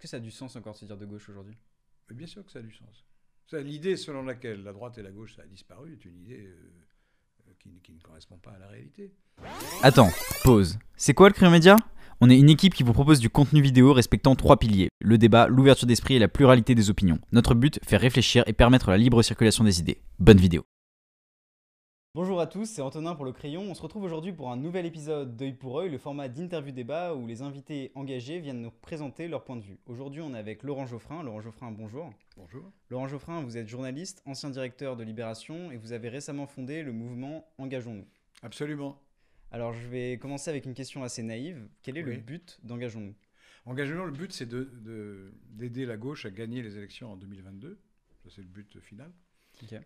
Est-ce que ça a du sens encore de se dire de gauche aujourd'hui? Mais Bien sûr que ça a du sens. L'idée selon laquelle la droite et la gauche ça a disparu est une idée euh, euh, qui, qui ne correspond pas à la réalité. Attends, pause. C'est quoi le Crayon Média? On est une équipe qui vous propose du contenu vidéo respectant trois piliers le débat, l'ouverture d'esprit et la pluralité des opinions. Notre but, faire réfléchir et permettre la libre circulation des idées. Bonne vidéo. Bonjour à tous, c'est Antonin pour le Crayon. On se retrouve aujourd'hui pour un nouvel épisode d'œil pour œil, le format d'interview débat où les invités engagés viennent nous présenter leur point de vue. Aujourd'hui, on est avec Laurent Geoffrin. Laurent Geoffrin, bonjour. Bonjour. Laurent Geoffrin, vous êtes journaliste, ancien directeur de Libération et vous avez récemment fondé le mouvement Engageons-nous. Absolument. Alors, je vais commencer avec une question assez naïve. Quel est le but d'Engageons-nous? Engagement, le but c'est de- de- d'aider la gauche à gagner les élections en 2022. Ça, c'est le but final.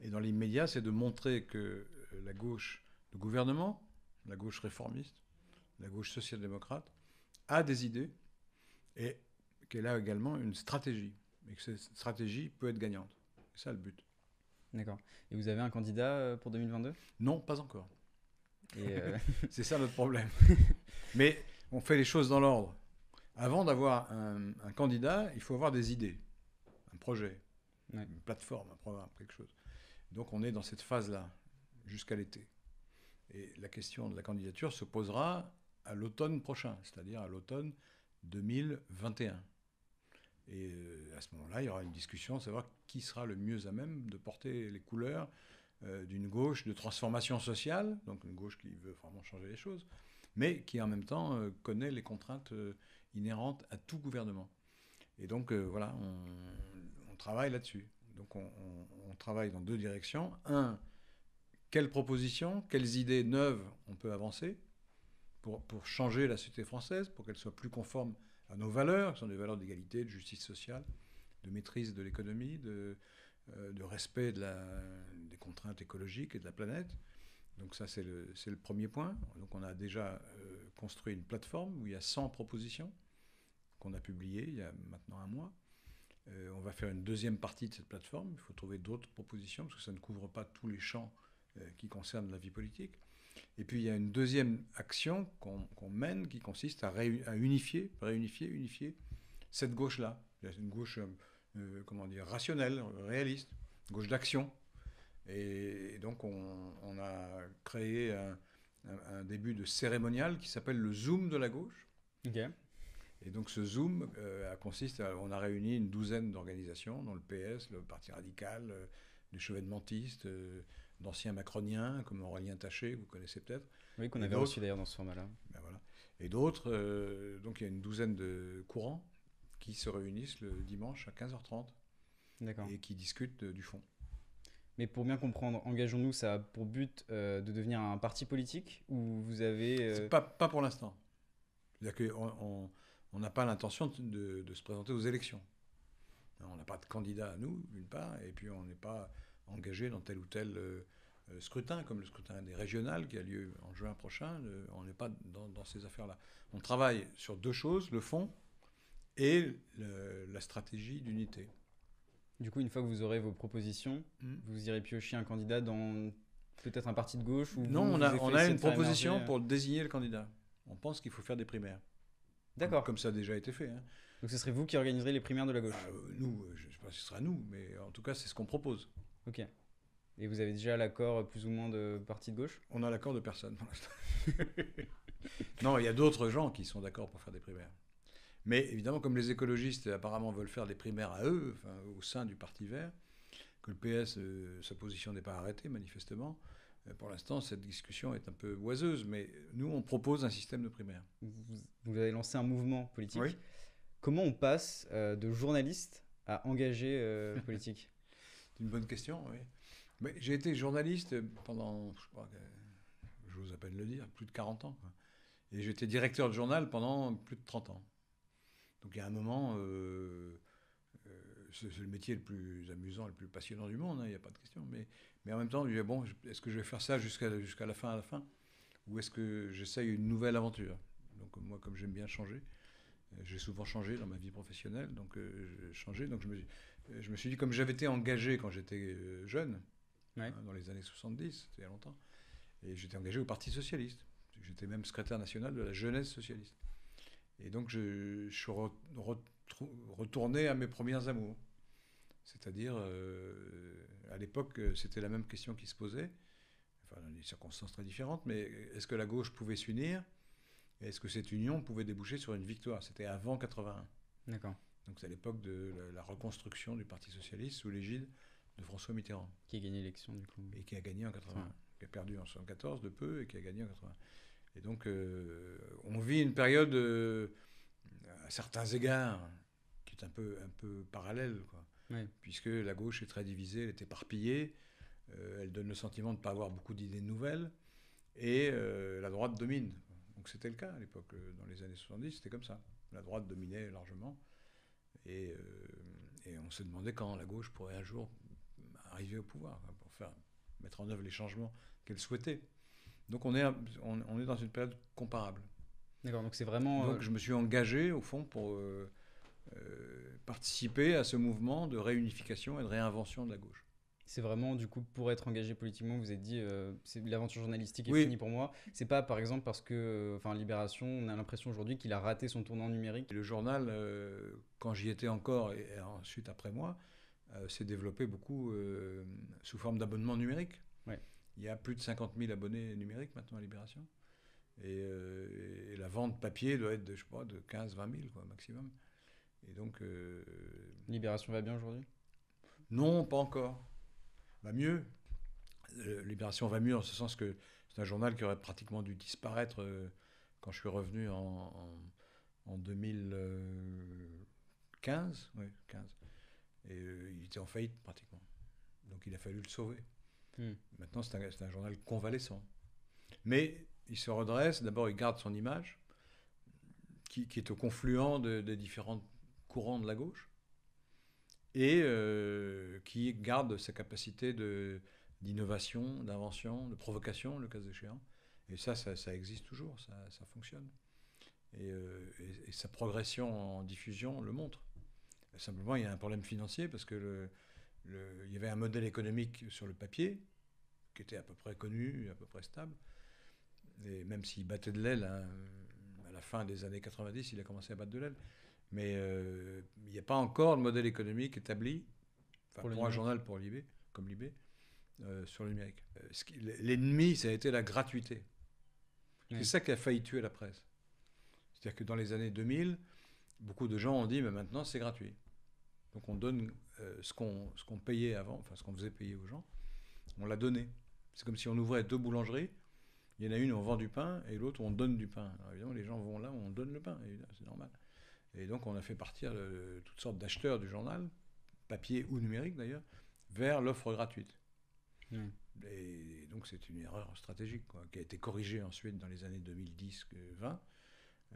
Et dans l'immédiat, c'est de montrer que la gauche, le gouvernement, la gauche réformiste, la gauche social-démocrate, a des idées et qu'elle a également une stratégie. Et que cette stratégie peut être gagnante. C'est ça le but. D'accord. Et vous avez un candidat euh, pour 2022 Non, pas encore. Euh, C'est ça notre problème. Mais on fait les choses dans l'ordre. Avant d'avoir un, un candidat, il faut avoir des idées, un projet, Ouais. une plateforme, un programme, quelque chose. Donc on est dans cette phase-là jusqu'à l'été. Et la question de la candidature se posera à l'automne prochain, c'est-à-dire à l'automne 2021. Et euh, à ce moment-là, il y aura une discussion, savoir qui sera le mieux à même de porter les couleurs euh, d'une gauche de transformation sociale, donc une gauche qui veut vraiment changer les choses, mais qui en même temps euh, connaît les contraintes inhérentes à tout gouvernement. Et donc voilà, on, travaille là-dessus. Donc on, on- on travaille dans deux directions. Un, quelles propositions, quelles idées neuves on peut avancer pour, changer la société française, pour qu'elle soit plus conforme à nos valeurs, qui sont des valeurs d'égalité, de justice sociale, de maîtrise de l'économie, de, euh, respect des contraintes écologiques et de la planète. Donc ça, c'est le, premier point. Donc on a déjà euh, construit une plateforme où il y a 100 propositions qu'on a publiées il y a maintenant un mois. Euh, on va faire une deuxième partie de cette plateforme. Il faut trouver d'autres propositions parce que ça ne couvre pas tous les champs qui concernent la vie politique. Et puis il y a une deuxième action qu'on mène qui consiste à, à unifier, réunifier, unifier cette gauche-là. Une gauche, euh, euh, comment dire, rationnelle, réaliste, gauche d'action. Et, et donc on, on a créé un, un- un début de cérémonial qui s'appelle le Zoom de la gauche. Et donc ce Zoom euh, consiste à, on a réuni une douzaine d'organisations, dont le PS, le Parti radical, euh, les chevènementistes, euh, d'anciens macroniens comme Aurélien Taché, que vous connaissez peut-être, Oui, qu'on avait reçu d'ailleurs dans ce format-là. ben voilà. et d'autres. euh, donc il y a une douzaine de courants qui se réunissent le dimanche à 15h30 D'accord. et qui discutent euh, du fond. Mais pour bien comprendre, Engageons-nous, ça a pour but euh, de devenir un parti politique ou vous avez. euh, Pas, pas pour l'instant. C'est-à-dire qu'on on- on n'a pas l'intention de, de se présenter aux élections. On n'a pas de candidat à nous, d'une part, et puis on n'est pas engagé dans tel ou tel euh, euh, scrutin, comme le scrutin des régionales qui a lieu en juin prochain. euh, on n'est pas dans, dans ces affaires-là. On travaille sur deux choses, le fond et le- la stratégie d'unité. Du coup, une fois que vous aurez vos propositions, Hmm. vous irez piocher un candidat dans peut-être un parti de gauche ou Non, vous- on a, vous on a une proposition émerger, pour désigner le candidat. On pense qu'il faut faire des primaires. D'accord. Comme, ça a déjà été fait. hein. Donc ce serait vous qui organiserez les primaires de la gauche. Ah, euh, nous, je ne sais pas si ce sera nous, mais en tout cas, c'est ce qu'on propose. Ok. Et vous avez déjà l'accord euh, plus ou moins de parti de gauche? On a l'accord de personne pour l'instant. non, il y a d'autres gens qui sont d'accord pour faire des primaires. Mais évidemment, comme les écologistes apparemment veulent faire des primaires à eux, enfin, au sein du Parti vert, que le PS, euh, sa position n'est pas arrêtée manifestement, euh, pour l'instant, cette discussion est un peu oiseuse, mais nous, on propose un système de primaires. vous, vous avez lancé un mouvement politique. Oui. Comment on passe euh, de journaliste à engagé politique? Une bonne question. Mais j'ai été journaliste pendant, je crois que, j'ose à peine le dire, plus de 40 ans. quoi. Et j'étais directeur de journal pendant plus de 30 ans. Donc il y a un moment, euh, euh, c'est c'est le métier le plus amusant, le plus passionnant du monde, hein, il n'y a pas de question. Mais, en même temps, je me disais, bon, je- est-ce que je vais faire ça jusqu'à la fin, à la fin? Ou est-ce que j'essaye une nouvelle aventure? Donc moi, comme j'aime bien changer, euh, j'ai souvent changé dans ma vie professionnelle, donc j'ai changé. Donc je me, euh, je me suis dit, comme j'avais été engagé quand j'étais euh, jeune, Ouais. hein, dans les années 70, c'était il y a longtemps, et j'étais engagé au Parti Socialiste. J'étais même secrétaire national de la jeunesse socialiste. Et donc je, je suis re- retrou- retourner à mes premiers amours. C'est-à-dire, à l'époque, c'était la même question qui se posait, enfin, dans des circonstances très différentes, mais est-ce que la gauche pouvait s'unir? Est-ce que cette union pouvait déboucher sur une victoire? C'était avant 81. D'accord. Donc c'est à l'époque de la, reconstruction du Parti Socialiste sous l'égide de François Mitterrand. Qui a gagné l'élection du coup. Et qui a gagné en 80. Qui a perdu en 74 de peu et qui a gagné en 80. Et donc euh, on vit une période, euh, à certains égards, qui est un peu, un peu parallèle. Quoi. Puisque la gauche est très divisée, elle est éparpillée, euh, elle donne le sentiment de ne pas avoir beaucoup d'idées nouvelles, et la droite domine. Donc c'était le cas à l'époque, dans les années 70, c'était comme ça. La droite dominait largement. Et, euh, et, on se demandait quand la gauche pourrait un jour arriver au pouvoir, pour faire, mettre en œuvre les changements qu'elle souhaitait. Donc on est, on, est dans une période comparable. D'accord, donc c'est vraiment... Donc euh, je me suis engagé, au fond, pour euh, participer à ce mouvement de réunification et de réinvention de la gauche. C'est vraiment, du coup, pour être engagé politiquement, vous êtes dit, euh, c'est l'aventure journalistique est finie pour moi. C'est pas, par exemple, parce que, euh, enfin, Libération, on a l'impression aujourd'hui qu'il a raté son tournant numérique. Le journal, euh, quand j'y étais encore, et, ensuite après moi, s'est développé beaucoup sous forme d'abonnement numérique. Il y a plus de 50 000 abonnés numériques maintenant à Libération. Et, la vente papier doit être de, je sais pas, de 15-20 000, quoi, maximum. Et donc. Libération va bien aujourd'hui? Non, pas encore va mieux. Euh, Libération va mieux en ce sens que c'est un journal qui aurait pratiquement dû disparaître euh, quand je suis revenu en, en, 2015. Oui, 15. Et euh, il était en faillite pratiquement. Donc il a fallu le sauver. Hmm. Maintenant, c'est un, un, journal convalescent. Mais il se redresse. D'abord, il garde son image, qui, qui est au confluent de, des différents courants de la gauche et euh, qui garde sa capacité d'innovation, d'invention, de provocation, le cas échéant. Et ça, ça, existe toujours, ça, fonctionne. Euh, et, sa progression en diffusion le montre. Simplement, il y a un problème financier parce que il y avait un modèle économique sur le papier qui était à peu près connu, à peu près stable. Et même s'il battait de l'aile, hein, à la fin des années 90, il a commencé à battre de l'aile. Mais euh, il n'y a pas encore de modèle économique établi pour, un journal pour Libé, comme Libé, euh, sur le numérique. Euh, l'ennemi, ça a été la gratuité. C'est ça qui a failli tuer la presse. C'est-à-dire que dans les années 2000, beaucoup de gens ont dit, mais maintenant c'est gratuit. Donc on donne ce qu'on payait avant, enfin ce qu'on faisait payer aux gens, on l'a donné. C'est comme si on ouvrait deux boulangeries. Il y en a une où on vend du pain et l'autre où on donne du pain. Alors évidemment, les gens vont là où on donne le pain, c'est normal. Et donc on a fait partir toutes sortes d'acheteurs du journal, papier ou numérique d'ailleurs, vers l'offre gratuite. Et donc c'est une erreur stratégique qui a été corrigée ensuite dans les années 2010-20.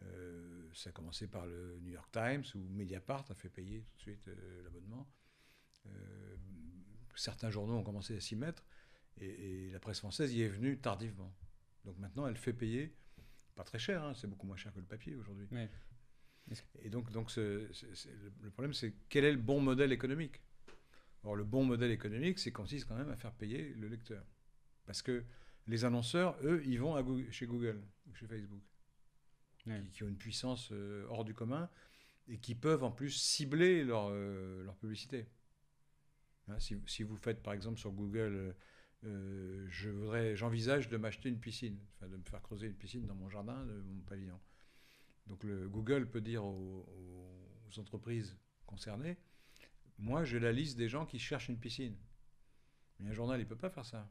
Euh, ça a commencé par le New York Times où Mediapart a fait payer tout de suite euh, l'abonnement. Euh, certains journaux ont commencé à s'y mettre et, la presse française y est venue tardivement. Donc maintenant elle fait payer, pas très cher, hein, c'est beaucoup moins cher que le papier aujourd'hui, et donc, donc le problème, c'est quel est le bon modèle économique? Or, le bon modèle économique, c'est consiste quand même à faire payer le lecteur. Parce que les annonceurs, eux, ils vont à chez Google ou chez Facebook, qui, ont une puissance euh, hors du commun et qui peuvent en plus cibler leur, euh, leur publicité. Hein, si, si, vous faites par exemple sur Google, euh, je voudrais, j'envisage de m'acheter une piscine, enfin de me faire creuser une piscine dans mon jardin, de mon pavillon. Donc le Google peut dire aux, entreprises concernées, moi j'ai la liste des gens qui cherchent une piscine. Mais un journal, il ne peut pas faire ça.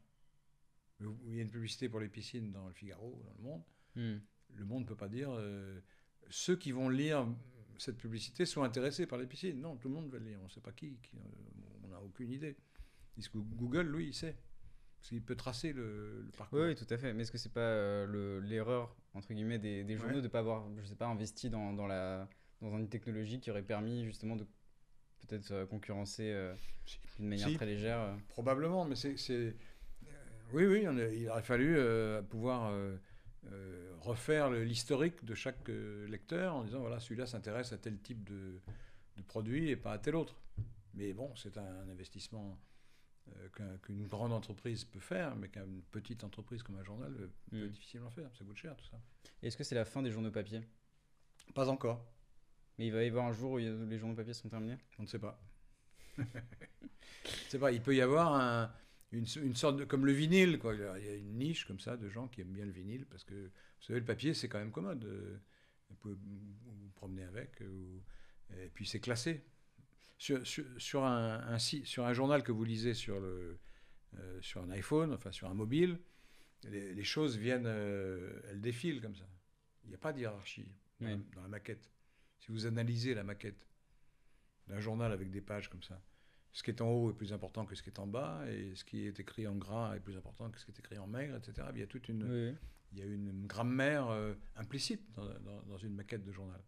Il y a une publicité pour les piscines dans le Figaro, dans le Monde. Hmm. Le Monde ne peut pas dire euh, ceux qui vont lire cette publicité sont intéressés par les piscines. Non, tout le monde va le lire. On ne sait pas qui. Euh, on n'a aucune idée. Google, lui, il sait. Parce qu'il peut tracer le, parcours. Oui, tout à fait. Mais est-ce que c'est pas euh, l'erreur, entre guillemets, des, journaux de ne pas avoir, je sais pas, investi dans, dans, la, dans une technologie qui aurait permis justement de peut-être euh, concurrencer euh, d'une manière très légère Probablement, mais c'est. oui, oui, il aurait fallu pouvoir refaire l'historique de chaque lecteur en disant voilà, celui-là s'intéresse à tel type de, de produit et pas à tel autre. Mais bon, c'est un investissement euh, qu'une grande entreprise peut faire, mais qu'une petite entreprise comme un journal euh, peut hmm. difficilement faire. Ça coûte cher tout ça. Est-ce que c'est la fin des journaux papier? Pas encore. Mais il va y avoir un jour où les journaux papier sont terminés? On ne sait pas. Sais pas, il peut y avoir un, une, une, sorte de. comme le vinyle, quoi. Il y a une niche comme ça de gens qui aiment bien le vinyle parce que, vous savez, le papier, c'est quand même commode. Vous pouvez vous promener avec, ou, et puis c'est classé. Sur, sur, sur, un, un, sur un journal que vous lisez sur, le, euh, sur un iPhone, enfin sur un mobile, les, les choses viennent, euh, elles défilent comme ça. Il n'y a pas de hiérarchie dans, Oui. dans la maquette. Si vous analysez la maquette d'un journal avec des pages comme ça, ce qui est en haut est plus important que ce qui est en bas, et ce qui est écrit en gras est plus important que ce qui est écrit en maigre, etc. Il y a toute une, oui. il y a une grammaire euh, implicite dans, dans- dans une maquette de journal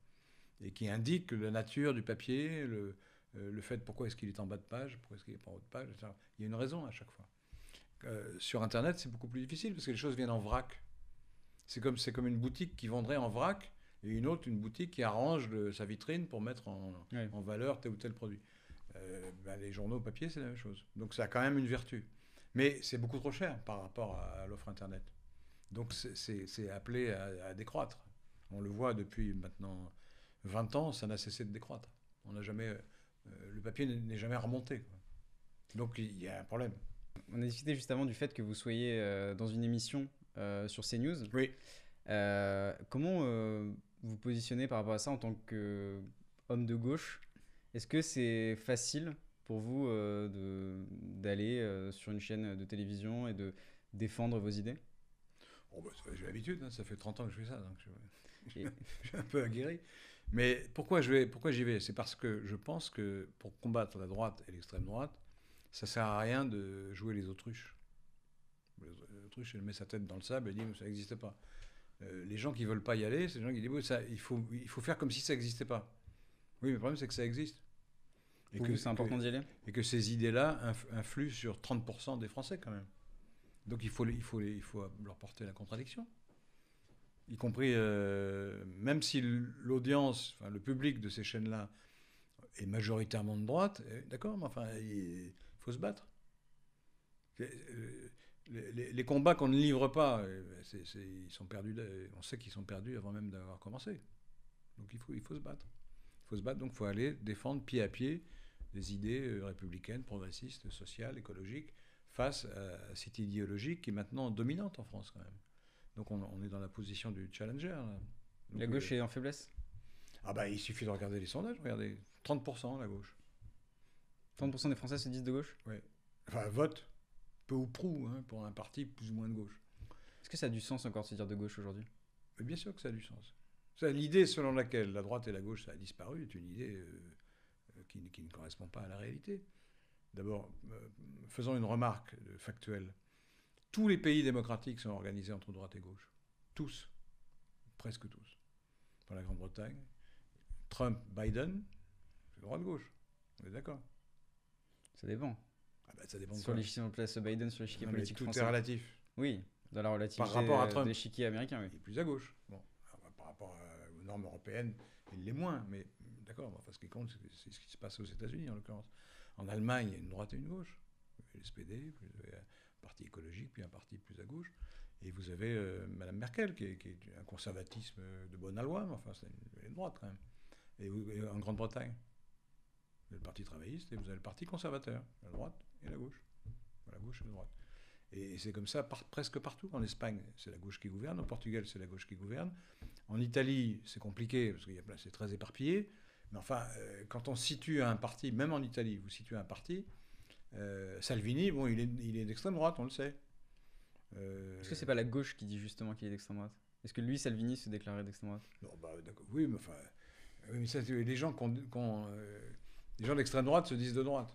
et qui indique la nature du papier, le, euh, le fait pourquoi est-ce qu'il est en bas de page, pourquoi est-ce qu'il n'est pas en haut de page, etc. Il y a une raison à chaque fois. Euh, sur Internet, c'est beaucoup plus difficile parce que les choses viennent en vrac. C'est comme, comme une boutique qui vendrait en vrac et une autre, une boutique qui arrange le- sa vitrine pour mettre en, Ouais. en valeur tel ou tel produit. Euh, ben, les journaux papier, c'est la même chose. Donc ça a quand même une vertu. Mais c'est beaucoup trop cher par rapport à, à l'offre Internet. Donc c'est- appelé à, à décroître. On le voit depuis maintenant 20 ans, ça n'a cessé de décroître. On n'a jamais, le papier n'est jamais remonté. quoi. Donc il y a un problème. On a discuté juste avant du fait que vous soyez euh, dans une émission euh, sur CNews. Oui. Euh, comment euh, vous positionnez par rapport à ça en tant qu'homme de gauche? Est-ce que c'est facile pour vous euh, d'aller euh, sur une chaîne de télévision et de défendre vos idées? Bon, bah, j'ai l'habitude, hein, ça fait 30 ans que je fais ça, donc je, Et- je suis un peu aguerri. Mais pourquoi je vais, pourquoi j'y vais? C'est parce que je pense que pour combattre la droite et l'extrême droite, ça sert à rien de jouer les autruches. L'autruche, elle met sa tête dans le sable et dit ça n'existe pas. Euh, les gens qui veulent pas y aller, c'est les gens qui disent ça, il, faut, il faut faire comme si ça n'existait pas. Oui, mais le problème, c'est que ça existe. Et que c'est important d'y aller? et que ces idées-là inf- influent sur 30% des Français quand même. Donc il faut, il, faut il faut leur porter la contradiction. Y compris, euh, même si l'audience, enfin, le public de ces chaînes-là est majoritairement de droite, eh, d'accord, mais enfin, il faut se battre. Euh, Les, combats qu'on ne livre pas, euh, ils sont perdus, on sait qu'ils sont perdus avant même d'avoir commencé. Donc il faut, il faut se battre. Il faut se battre, donc il faut aller défendre pied à pied des idées euh, républicaines, progressistes, sociales, écologiques, face à cette idéologie qui est maintenant dominante en France quand même. Donc on, on est dans la position du challenger. là. Donc, La gauche euh, est en faiblesse? Ah bah il suffit de regarder les sondages, regardez, 30% la gauche. 30% des Français se disent de gauche? Enfin vote, peu ou prou, hein, pour un parti plus ou moins de gauche. Est-ce que ça a du sens encore de se dire de gauche aujourd'hui? Bien sûr que ça a du sens. L'idée selon laquelle la droite et la gauche ça a disparu est une idée euh, euh, qui, qui ne correspond pas à la réalité. D'abord, euh, faisons une remarque factuelle. Tous les pays démocratiques sont organisés entre droite et gauche. Tous. Presque tous. Dans la Grande-Bretagne, Trump, Biden, c'est droite-gauche. On est d'accord Ça dépend. ah bah, Ça dépend Sur les, si on place Biden sur l'échiquier politique Tout français. est relatif. Oui, dans la relativité Par rapport à Trump. de l'échiquier américain, oui. Il est plus à gauche. Bon, alors, bah, par rapport à- aux normes européennes, il l'est moins. Mais d'accord, enfin, ce qui compte, c'est- ce qui se passe aux États-Unis en l'occurrence. En Allemagne, il y a une droite et une gauche. Vous avez avez un parti écologique, puis un parti plus à gauche. Et vous avez euh, Madame Merkel, qui est, un conservatisme de bonne aloi, mais enfin, c'est une, droite quand même. Et, en Grande-Bretagne, vous avez le Parti travailliste et vous avez le Parti conservateur, la droite et la gauche. La gauche et la droite. Et c'est comme ça presque partout. En Espagne, c'est la gauche qui gouverne. Au Portugal, c'est la gauche qui gouverne. En Italie, c'est compliqué parce qu'il y a c'est très éparpillé. Mais enfin, euh, quand on situe un parti, même en Italie, vous situez un parti, euh, Salvini, bon, il est, il est d'extrême droite, on le sait. Euh, Est-ce que c'est pas la gauche qui dit justement qu'il est d'extrême droite? Est-ce que lui, Salvini, se déclarait d'extrême droite? Non, bah. Oui, mais enfin, mais ça, les gens, qu'on, euh, les gens d'extrême droite se disent de droite.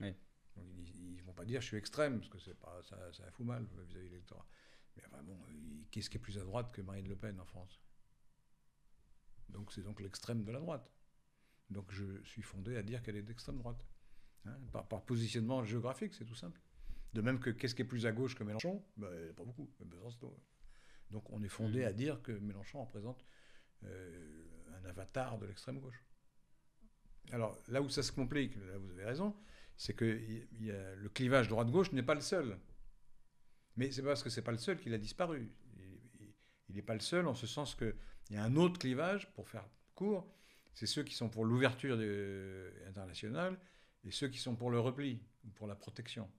Oui. Donc, ils, ne vont pas dire je suis extrême parce que c'est pas ça, ça fout mal vis-à-vis de l'électorat. Mais enfin bon, qu'est-ce qui est plus à droite que Marine Le Pen en France? Donc c'est donc l'extrême de la droite. Donc je suis fondé à dire qu'elle est d'extrême droite. Hein, par, par positionnement géographique, c'est tout simple. De même que qu'est-ce qui est plus à gauche que Mélenchon ben, Pas beaucoup. Besançon. Donc on est fondé Mhm. à dire que Mélenchon représente euh, un avatar de l'extrême gauche. Alors là où ça se complique, là vous avez raison, c'est que il y a, le clivage droite-gauche n'est pas le seul. Mais c'est parce que c'est pas le seul qu'il a disparu. Il n'est pas le seul en ce sens qu'il y a un autre clivage, pour faire court, C'est ceux qui sont pour l'ouverture de- internationale et ceux qui sont pour le repli ou pour la protection.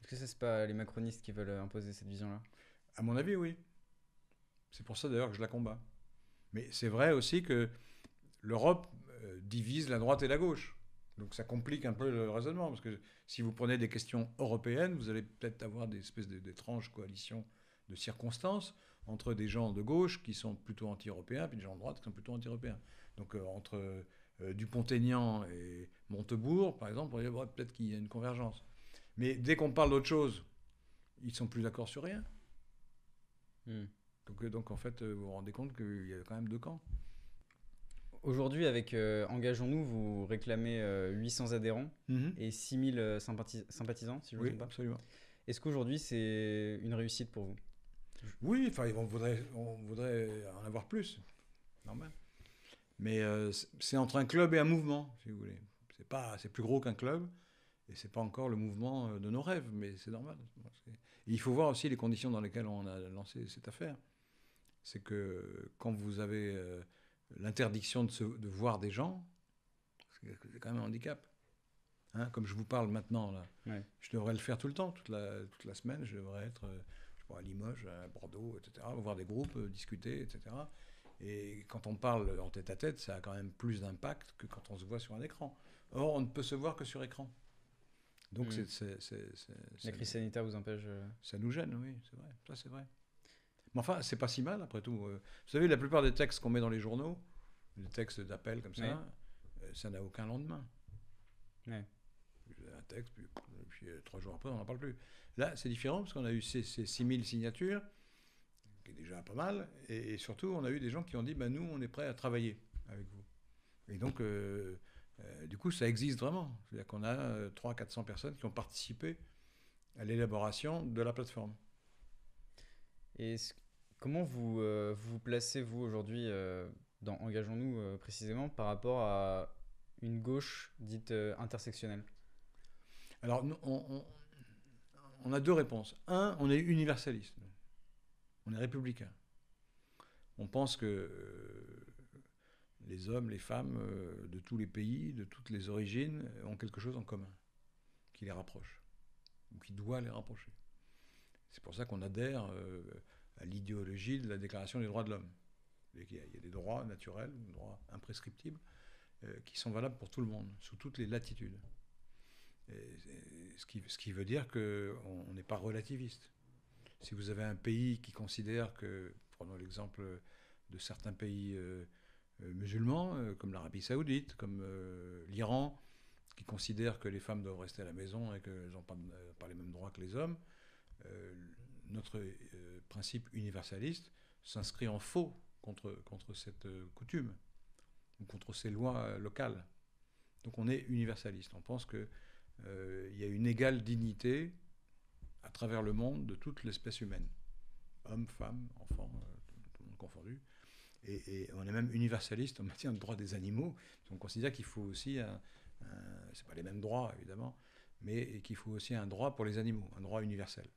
Est-ce que ça, c'est pas les macronistes qui veulent imposer cette vision-là? À mon avis, oui. C'est pour ça d'ailleurs que je la combats. Mais c'est vrai aussi que l'Europe euh, divise la droite et la gauche. Donc ça complique un peu le raisonnement, parce que si vous prenez des questions européennes, vous allez peut-être avoir des espèces d'étranges coalitions de circonstances entre des gens de gauche qui sont plutôt anti-européens, puis des gens de droite qui sont plutôt anti-européens. Donc euh, entre euh, Dupont-Aignan et Montebourg, par exemple, on va peut-être qu'il y a une convergence. Mais dès qu'on parle d'autre chose, ils sont plus d'accord sur rien. Hmm. Donc, euh, donc en fait, euh, vous vous rendez compte qu'il y a quand même deux camps. Aujourd'hui, avec euh, Engageons-nous, vous réclamez euh, 800 adhérents et 6000 euh, sympathis- sympathisants, si je ne me trompe pas. absolument. Est-ce qu'aujourd'hui, c'est une réussite pour vous? Oui, enfin, on voudrait, on voudrait en avoir plus. Normal. Mais euh, c'est- entre un club et un mouvement, si vous voulez. C'est pas, c'est plus gros qu'un club, et c'est pas encore le mouvement euh, de nos rêves, mais c'est normal. Et il faut voir aussi les conditions dans lesquelles on a lancé cette affaire. C'est que quand vous avez euh, l'interdiction de, se- de voir des gens, c'est quand même un handicap. Hein, comme je vous parle maintenant, là, Ouais. je devrais le faire tout le temps, toute la, toute la semaine, je devrais être je sais pas, à Limoges, à Bordeaux, etc., voir des groupes, discuter, etc. Et quand on parle en tête à tête, ça a quand même plus d'impact que quand on se voit sur un écran. Or, on ne peut se voir que sur écran. Donc, Mm. c'est- La crise sanitaire vous empêche euh, ça nous gêne, oui, c'est vrai. Ça, c'est vrai. Mais enfin, c'est pas si mal, après tout. Euh, Vous savez, la plupart des textes qu'on met dans les journaux, les textes d'appel comme ça, euh, ça n'a aucun lendemain. Avez Un texte, puis, puis, trois jours après, on n'en parle plus. Là, c'est différent parce qu'on a eu ces, ces 6000 signatures, déjà pas mal, et, et surtout, on a eu des gens qui ont dit bah, nous, on est prêts à travailler avec vous. Et donc, euh, euh, du coup, ça existe vraiment. C'est-à-dire qu'on a euh, 300-400 personnes qui ont participé à l'élaboration de la plateforme. Et comment vous, euh, vous vous placez, vous, aujourd'hui, euh, dans Engageons-nous euh, précisément, par rapport à une gauche dite euh, intersectionnelle? Alors, nous, on, on- on a deux réponses. Un, on est universaliste. On est républicain. On pense que euh, les hommes, les femmes euh, de tous les pays, de toutes les origines, euh, ont quelque chose en commun qui les rapproche, ou qui doit les rapprocher. C'est pour ça qu'on adhère à l'idéologie de la Déclaration des droits de l'homme. Il y a- des droits naturels, des droits imprescriptibles, qui sont valables pour tout le monde, sous toutes les latitudes. Ce, qui, veut dire qu'on on n'est pas relativiste. Si vous avez un pays qui considère que, prenons l'exemple de certains pays euh, euh, musulmans, euh, comme l'Arabie saoudite, comme l'Iran, qui considèrent que les femmes doivent rester à la maison et qu'elles n'ont pas, pas les mêmes droits que les hommes, notre principe universaliste s'inscrit en faux contre, contre cette coutume, ou contre ces lois locales. Donc on est universaliste. On pense qu'il y a une égale dignité à travers le monde de toute l'espèce humaine. Hommes, femmes, enfants, euh, tout, le monde confondu. Et, on est même universaliste en matière de droits des animaux. On considère qu'il faut aussi un, un- c'est pas les mêmes droits évidemment, mais qu'il faut aussi un droit pour les animaux, un droit universel.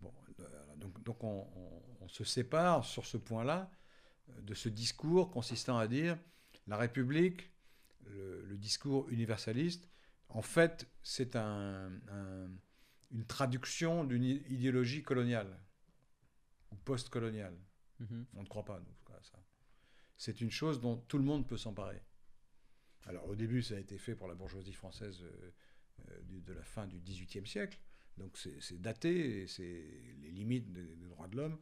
Bon, euh, donc, on, se sépare sur ce point-là euh, de ce discours consistant à dire la République, le, discours universaliste, en fait, c'est un- une traduction d'une idéologie coloniale ou post-coloniale. On ne croit pas, nous, à ça. C'est une chose dont tout le monde peut s'emparer. Alors, au début, ça a été fait pour la bourgeoisie française euh, euh, de la fin du XVIIIe siècle. Donc, c'est daté, et c'est les limites des, des droits de l'homme.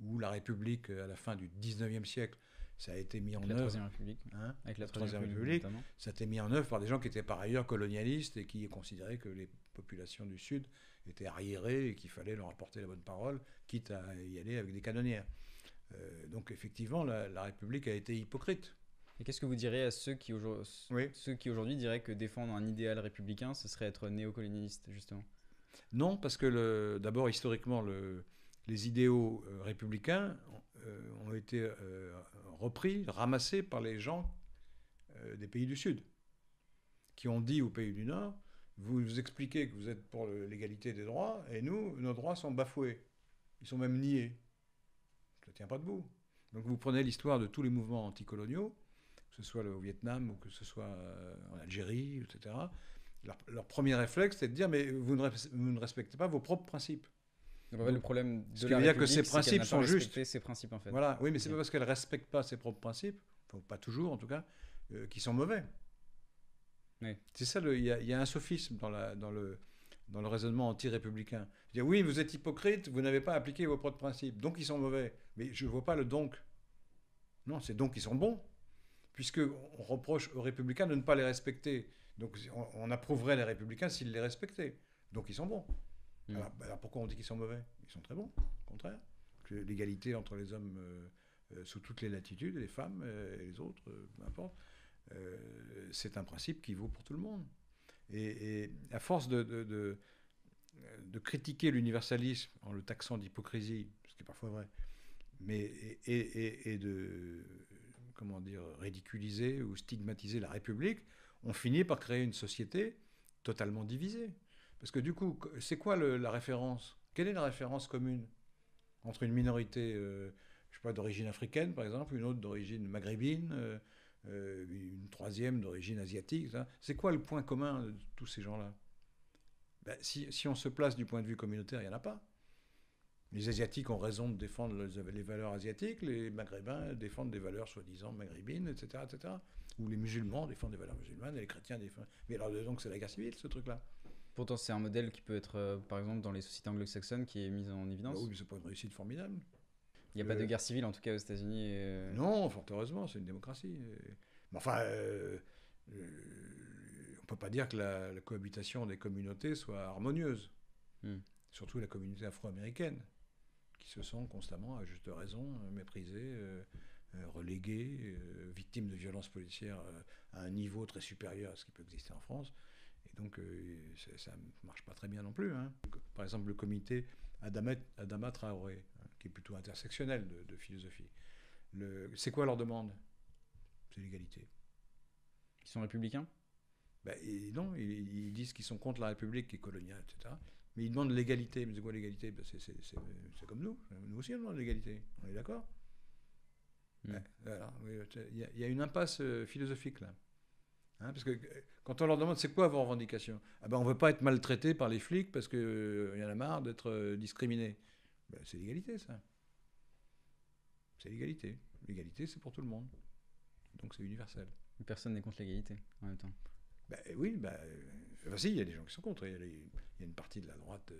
Ou la République, euh, à la fin du XIXe siècle, ça a été mis en Avec la œuvre. Troisième République. hein, Avec la la Troisième République, ça a été mis en œuvre par des gens qui étaient par ailleurs colonialistes et qui considéraient que les populations du Sud étaient arriérées et qu'il fallait leur apporter la bonne parole, quitte à y aller avec des canonnières. Euh, donc effectivement, la, la République a été hypocrite. Et qu'est-ce que vous diriez à ceux qui, aujourd- Oui. ceux qui aujourd'hui diraient que défendre un idéal républicain, ce serait être néocolonialiste, justement? Non, parce que d'abord, historiquement, le- les idéaux euh, républicains ont été euh, repris, ramassés par les gens des pays du Sud, qui ont dit aux pays du Nord, vous nous expliquez que vous êtes pour l'égalité des droits, et nous, nos droits sont bafoués. Ils sont même niés. Ça ne tient pas debout. Donc vous prenez l'histoire de tous les mouvements anticoloniaux, vous ce soit au Vietnam ou que ce soit en Algérie, etc., leur, premier réflexe, c'est de dire, mais vous ne, vous ne respectez pas vos propres principes. le problème de ce qui veut dire que ces principes sont justes. Ces principes, en fait. Voilà, oui, mais c'est pas parce qu'elle ne respecte pas ses propres principes, pas toujours en tout cas, qui sont mauvais. C'est ça, il y, a un sophisme dans, la, dans, le, dans le raisonnement anti-républicain. Dire oui, vous êtes hypocrite, vous n'avez pas appliqué vos propres principes, donc ils sont mauvais. Mais je ne vois pas le donc. Non, c'est donc ils sont bons, puisque on reproche aux républicains de ne pas les respecter. Donc on, approuverait les républicains s'ils les respectaient. Donc ils sont bons. Hmm. Alors, pourquoi on dit qu'ils sont mauvais? Ils sont très bons, au contraire. L'égalité entre les hommes euh, euh, sous toutes les latitudes, les femmes euh, et les autres, peu importe, c'est un principe qui vaut pour tout le monde. Et, à force de, critiquer l'universalisme en le taxant d'hypocrisie, ce qui est parfois vrai, mais, et, de comment dire, ridiculiser ou stigmatiser la République, on finit par créer une société totalement divisée. Parce que du coup, c'est quoi la référence? Quelle est la référence commune entre une minorité, euh, d'origine africaine, par exemple, une autre d'origine maghrébine, euh, euh, une troisième d'origine asiatique C'est quoi le point commun de tous ces gens-là? Ben, si, si, on se place du point de vue communautaire, il n'y en a pas. Les Asiatiques ont raison de défendre les valeurs asiatiques, les Maghrébins défendent des valeurs soi-disant maghrébines, etc., etc où les musulmans défendent des valeurs musulmanes et les chrétiens défendent. Mais alors, donc, c'est la guerre civile, ce truc-là? Pourtant, c'est un modèle qui peut être, euh, par exemple, dans les sociétés anglo-saxonnes, qui est mis en évidence. Bah oui, mais c'est pas une réussite formidable. Il n'y a pas de euh, guerre civile, en tout cas, aux États-Unis. Euh. Non, fort heureusement, c'est une démocratie. Mais enfin, on ne peut pas dire que la, cohabitation des communautés soit harmonieuse. Hmm. Surtout la communauté afro-américaine, qui se sent constamment, à juste raison, méprisée euh, relégués, euh, victimes de violences policières euh, à un niveau très supérieur à ce qui peut exister en France. Et donc, ça ne marche pas très bien non plus. Hein. Par exemple, le comité Adama, Traoré, hein, qui est plutôt intersectionnel de, philosophie. C'est quoi leur demande C'est l'égalité. Ils sont républicains? Ben, Non, ils, disent qu'ils sont contre la République qui est coloniale, etc. Mais ils demandent l'égalité. Mais c'est quoi l'égalité? Ben, C'est comme nous. Nous aussi, on demande l'égalité. On est d'accord? Mm. il y, a une impasse euh, philosophique là. Hein, parce que euh, quand on leur demande c'est quoi vos revendications, ah ben on ne veut pas être maltraité par les flics parce qu'il euh, y en a marre d'être discriminé. Ben, c'est l'égalité ça. C'est l'égalité. L'égalité c'est pour tout le monde. Donc c'est universel. Personne n'est contre l'égalité en même temps. Ben, oui, ben, enfin, si, il y a des gens qui sont contre. Il y, a une partie de la droite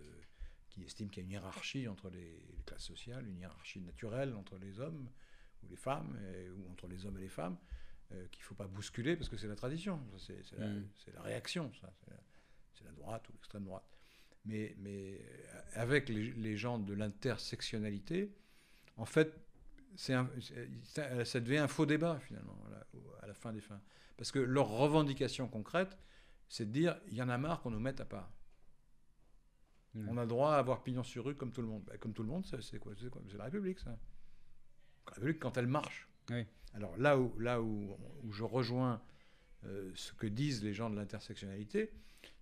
qui estime qu'il y a une hiérarchie entre les, classes sociales, une hiérarchie naturelle entre les hommes ou les femmes, ou entre les hommes et les femmes, euh, qu'il ne faut pas bousculer parce que c'est la tradition, c'est la, mm. la, réaction, ça, c'est la, droite ou l'extrême droite. Mais, mais euh, avec les, gens de l'intersectionnalité, en fait, un, ça devient un faux débat finalement à la, fin des fins. Parce que leur revendication concrète, c'est de dire il y en a marre qu'on nous mette à part. Mm. On a le droit à avoir pignon sur rue comme tout le monde. Bah, comme tout le monde, c'est quoi C'est la République, ça quand elle marche. Alors là où, là où, je rejoins euh, ce que disent les gens de l'intersectionnalité,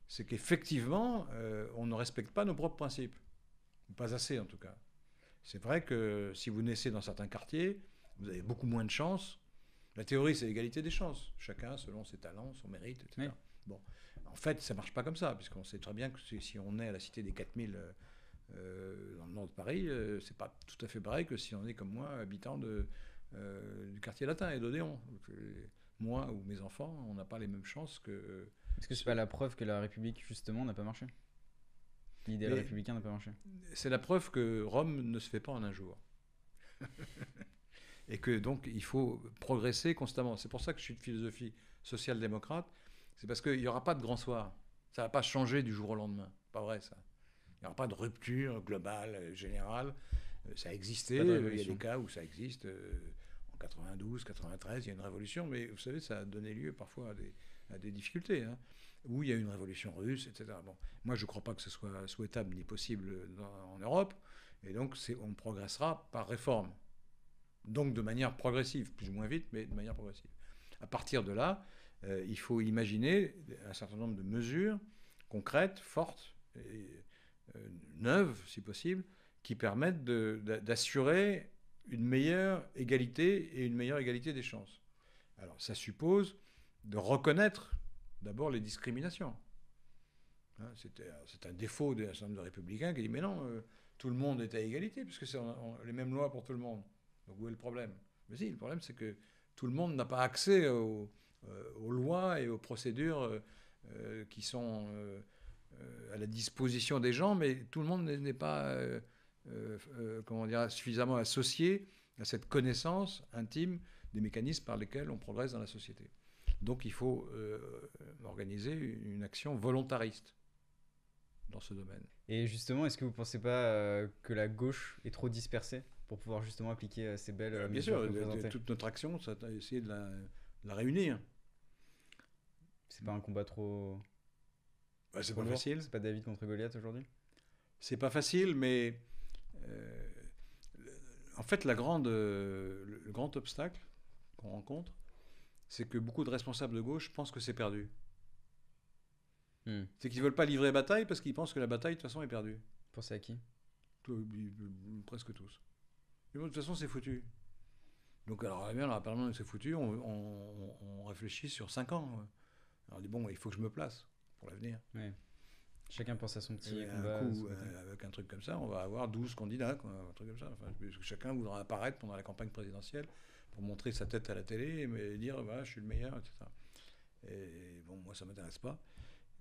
c'est qu'effectivement, euh, on ne respecte pas nos propres principes. Pas assez en tout cas. C'est vrai que si vous naissez dans certains quartiers, vous avez beaucoup moins de chances. La théorie, c'est l'égalité des chances. Chacun selon ses talents, son mérite, etc. Bon. En fait, ça ne marche pas comme ça, puisqu'on sait très bien que si on est à la cité des 4000 euh, dans le nord de Paris, euh, c'est pas tout à fait pareil que si on est comme moi, habitant de, euh, du quartier latin et d'Odéon. Moi ou mes enfants, on n'a pas les mêmes chances que. Est-ce que c'est pas la preuve que la République, justement, n'a pas marché? L'idéal républicain n'a pas marché C'est la preuve que Rome ne se fait pas en un jour. et que donc il faut progresser constamment. C'est pour ça que je suis de philosophie social-démocrate. C'est parce qu'il n'y aura pas de grand soir. Ça ne va pas changer du jour au lendemain. Pas vrai ça. Il n'y aura pas de rupture globale, euh, générale. Euh, ça a existé, euh, il y a des cas où ça existe. En 92, 93, il y a une révolution, mais vous savez, ça a donné lieu parfois à des, à des difficultés. Hein, où il y a une révolution russe, etc. Bon, moi, je ne crois pas que ce soit souhaitable ni possible en Europe. Et donc, on progressera par réforme. Donc, de manière progressive, plus ou moins vite, mais de manière progressive. À partir de là, il faut imaginer un certain nombre de mesures concrètes, fortes, et, euh, neuves, si possible, qui permettent d'assurer une meilleure égalité et une meilleure égalité des chances. Alors, ça suppose de reconnaître d'abord les discriminations. Hein, c'est un défaut d'un certain nombre de républicains qui dit Mais non, euh, tout le monde est à égalité, puisque c'est les mêmes lois pour tout le monde. Donc, où est le problème? Mais si, le problème, c'est que tout le monde n'a pas accès aux, euh, lois et aux procédures euh, qui sont à la disposition des gens, mais tout le monde n'est- pas comment dire, suffisamment associé à cette connaissance intime des mécanismes par lesquels on progresse dans la société. Donc il faut euh, organiser une action volontariste dans ce domaine. Et justement, est-ce que vous pensez pas euh, que la gauche est trop dispersée pour pouvoir justement appliquer euh, ces belles Bien mesures sûr, que vous de- de- présentez? toute notre action, c'est d'essayer de la, de la réunir. C'est pas un combat trop. Bah, c'est pas facile. C'est pas David contre Goliath aujourd'hui? C'est pas facile, mais en fait, la grande, le grand obstacle qu'on rencontre, c'est que beaucoup de responsables de gauche pensent que c'est perdu. Hmm. C'est qu'ils veulent pas livrer bataille parce qu'ils pensent que la bataille, de toute façon, est perdue. Pensez à qui? Tout- ils- ils- presque tous. Bon, de toute façon, c'est foutu. Donc, alors, bien, alors, apparemment, c'est foutu. On, on- on réfléchit sur 5 ans. Alors, on dit, bon, il faut que je me place pour l'avenir. Chacun pense à son petit Et combat. un de coup, euh, avec un truc comme ça, on va avoir 12 candidats, quoi, un truc comme ça. Enfin, chacun voudra apparaître pendant la campagne présidentielle pour montrer sa tête à la télé et dire voilà, je suis le meilleur, etc. Et bon, moi, ça ne m'intéresse pas.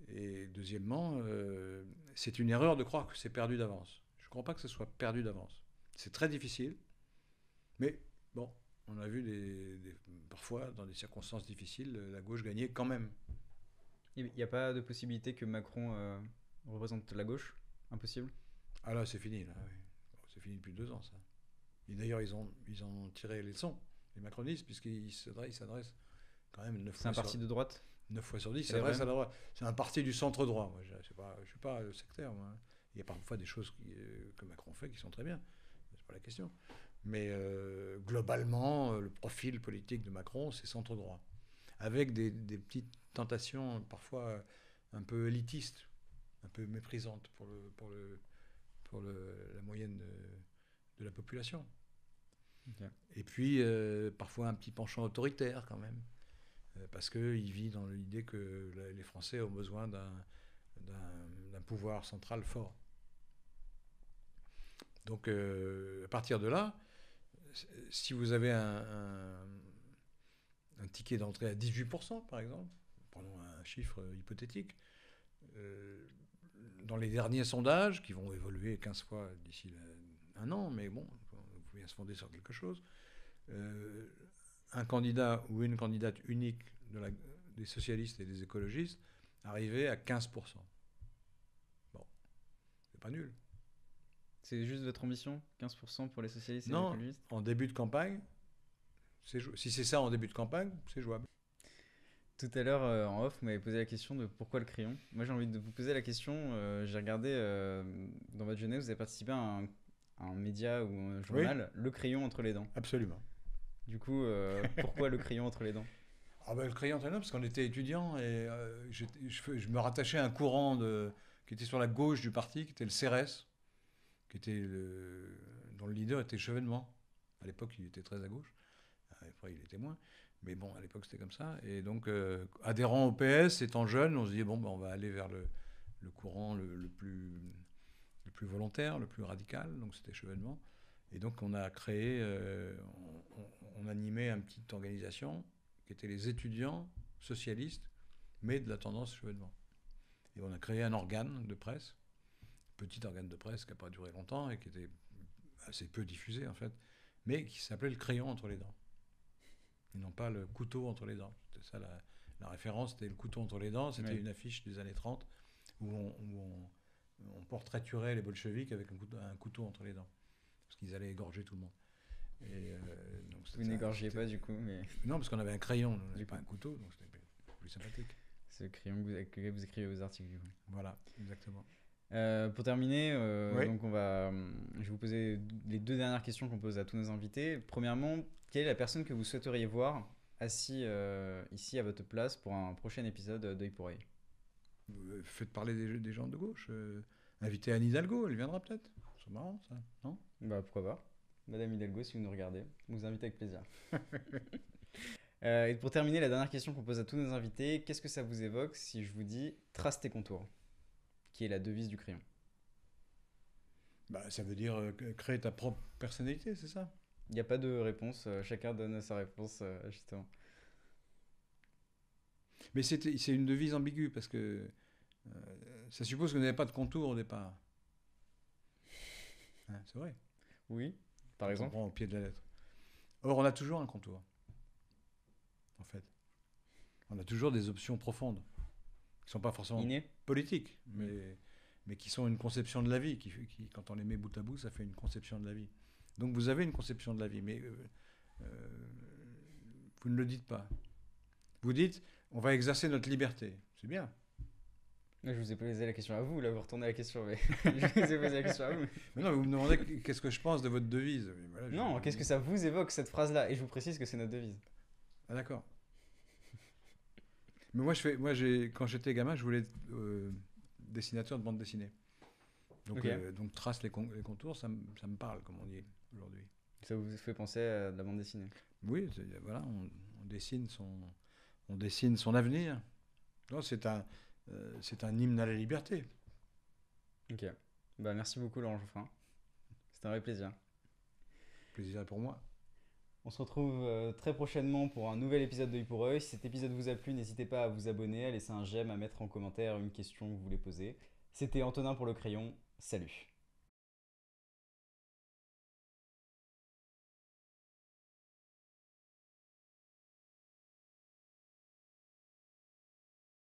Et deuxièmement, euh, c'est une erreur de croire que c'est perdu d'avance. Je ne crois pas que ce soit perdu d'avance. C'est très difficile, mais bon, on a vu des, des- parfois, dans des circonstances difficiles, la gauche gagner quand même. Il n'y a pas de possibilité que Macron euh, représente la gauche? Impossible? Ah là, c'est fini, là, oui. Bon, C'est fini depuis deux ans, ça. Et d'ailleurs, ils ont, ils ont tiré les leçons, les macronistes, puisqu'ils s'adressent quand même neuf C'est un fois, parti sur, de droite neuf fois sur 10, ils C'est s'adressent vrai à la droite. C'est un parti du centre-droit. Moi, je ne suis pas, sectaire. moi. Il y a parfois des choses qui, euh, que Macron fait qui sont très bien. C'est pas la question. Mais euh, globalement, euh, le profil politique de Macron, c'est centre-droit. Avec des, des petites tentations parfois un peu élitistes, un peu méprisantes pour, le, pour, le, pour le, la moyenne de, de la population. Et puis, euh, parfois un petit penchant autoritaire quand même. Euh, parce qu'il vit dans l'idée que les Français ont besoin d'un pouvoir central fort. Donc, euh, à partir de là, si vous avez un, ticket d'entrée à 18%, par exemple, prenons un chiffre hypothétique, dans les derniers sondages, qui vont évoluer 15 fois d'ici un an, mais bon, pouvez se fonder sur quelque chose, euh, un candidat ou une candidate unique de la- des socialistes et des écologistes arrivait à 15%. Bon, c'est pas nul. C'est juste votre ambition 15% pour les socialistes et Non. les écologistes? En début de campagne, si c'est ça en début de campagne, c'est jouable. Tout à l'heure, euh, en off, vous m'avez posé la question de pourquoi le crayon? Moi, j'ai envie de vous poser la question. euh, j'ai regardé euh, dans votre jeunesse, vous avez participé à un, un média ou un journal, Le Crayon entre les dents. Absolument. Du coup, euh, pourquoi le crayon entre les dents? Ah ben, le crayon entraîneur, parce qu'on était étudiants et euh, je, me rattachais à un courant de, qui était sur la gauche du parti, qui était le CRS, qui était le- dont le leader était Chevènement. À l'époque, il était très à gauche. Après, il était moins. Mais bon, à l'époque, c'était comme ça. Et donc, euh, adhérant au PS, étant jeune, on se dit, bon, ben, on va aller vers le, le courant le, le plus, plus volontaire, le plus radical. Donc, c'était Chevènement. Et donc, on a créé, euh, on, on- animait une petite organisation qui étaient les étudiants socialistes, mais de la tendance Chevènement. Et on a créé un organe de presse, petit organe de presse qui n'a pas duré longtemps et qui était assez peu diffusé en fait, mais qui s'appelait le crayon entre les dents. Et non pas le couteau entre les dents. C'était ça la, la référence, c'était le couteau entre les dents. C'était Oui. une affiche des années 30 où on, où on- on portraiturait les bolcheviks avec un couteau, un couteau entre les dents. Parce qu'ils allaient égorger tout le monde. Et, euh, donc Vous n'égorgiez pas du coup, mais non, parce qu'on avait un crayon, on n'avait pas un couteau, donc c'était plus sympathique. c'est le crayon que vous, écrivez vos articles du coup. Voilà, exactement. Euh, pour terminer, euh, Oui. donc on va, je vais vous poser les deux dernières questions qu'on pose à tous nos invités. Premièrement, quelle est la personne que vous souhaiteriez voir assis ici à votre place pour un prochain épisode d'œil pour œil? Faites parler des, des gens de gauche. euh, invitez Anne Hidalgo, elle viendra peut-être. C'est marrant ça, non? Bah pourquoi pas Madame Hidalgo, si vous nous regardez, on vous invite avec plaisir. Euh, et pour terminer, la dernière question qu'on pose à tous nos invités, qu'est-ce que ça vous évoque si je vous dis trace tes contours Qui est la devise du crayon? Bah, ça veut dire euh, créer ta propre personnalité, c'est ça? Il n'y a pas de réponse, euh, chacun donne sa réponse, euh, justement. Mais c'est une devise ambiguë parce que euh, ça suppose que vous n'avez pas de contour au départ. Hein, c'est vrai. Oui, par On exemple. prend au pied de la lettre. Or, on a toujours un contour. En fait. On a toujours des options profondes. Qui ne sont pas forcément Inné politiques, mais, mais qui sont une conception de la vie. Qui, fait- qui, quand on les met bout à bout, ça fait une conception de la vie. Donc vous avez une conception de la vie, mais euh, euh, vous ne le dites pas. Vous dites, on va exercer notre liberté. C'est bien. Je vous ai posé la question à vous, là, vous retournez la question, mais je vous ai posé la question à vous. Mais non, vous me demandez qu'est-ce que je pense de votre devise. Voilà, Non, qu'est-ce que ça vous évoque, cette phrase-là? Et je vous précise que c'est notre devise. Ah d'accord. Mais moi, je fais, moi, quand j'étais gamin, je voulais être euh, dessinateur de bande dessinée. Donc, euh, donc trace les, con- les contours, ça, me- ça me parle, comme on dit aujourd'hui. Ça vous fait penser à de la bande dessinée. Oui, voilà, on, on dessine son, on dessine son avenir. C'est un, euh, c'est un hymne à la liberté. Ok. Bah, merci beaucoup, Laurent Geoffrin. C'était un vrai plaisir. Plaisir pour moi. On se retrouve euh, très prochainement pour un nouvel épisode de pour œil. Si cet épisode vous a plu, n'hésitez pas à vous abonner, à laisser un j'aime, à mettre en commentaire une question que vous voulez poser. C'était Antonin pour le crayon. Salut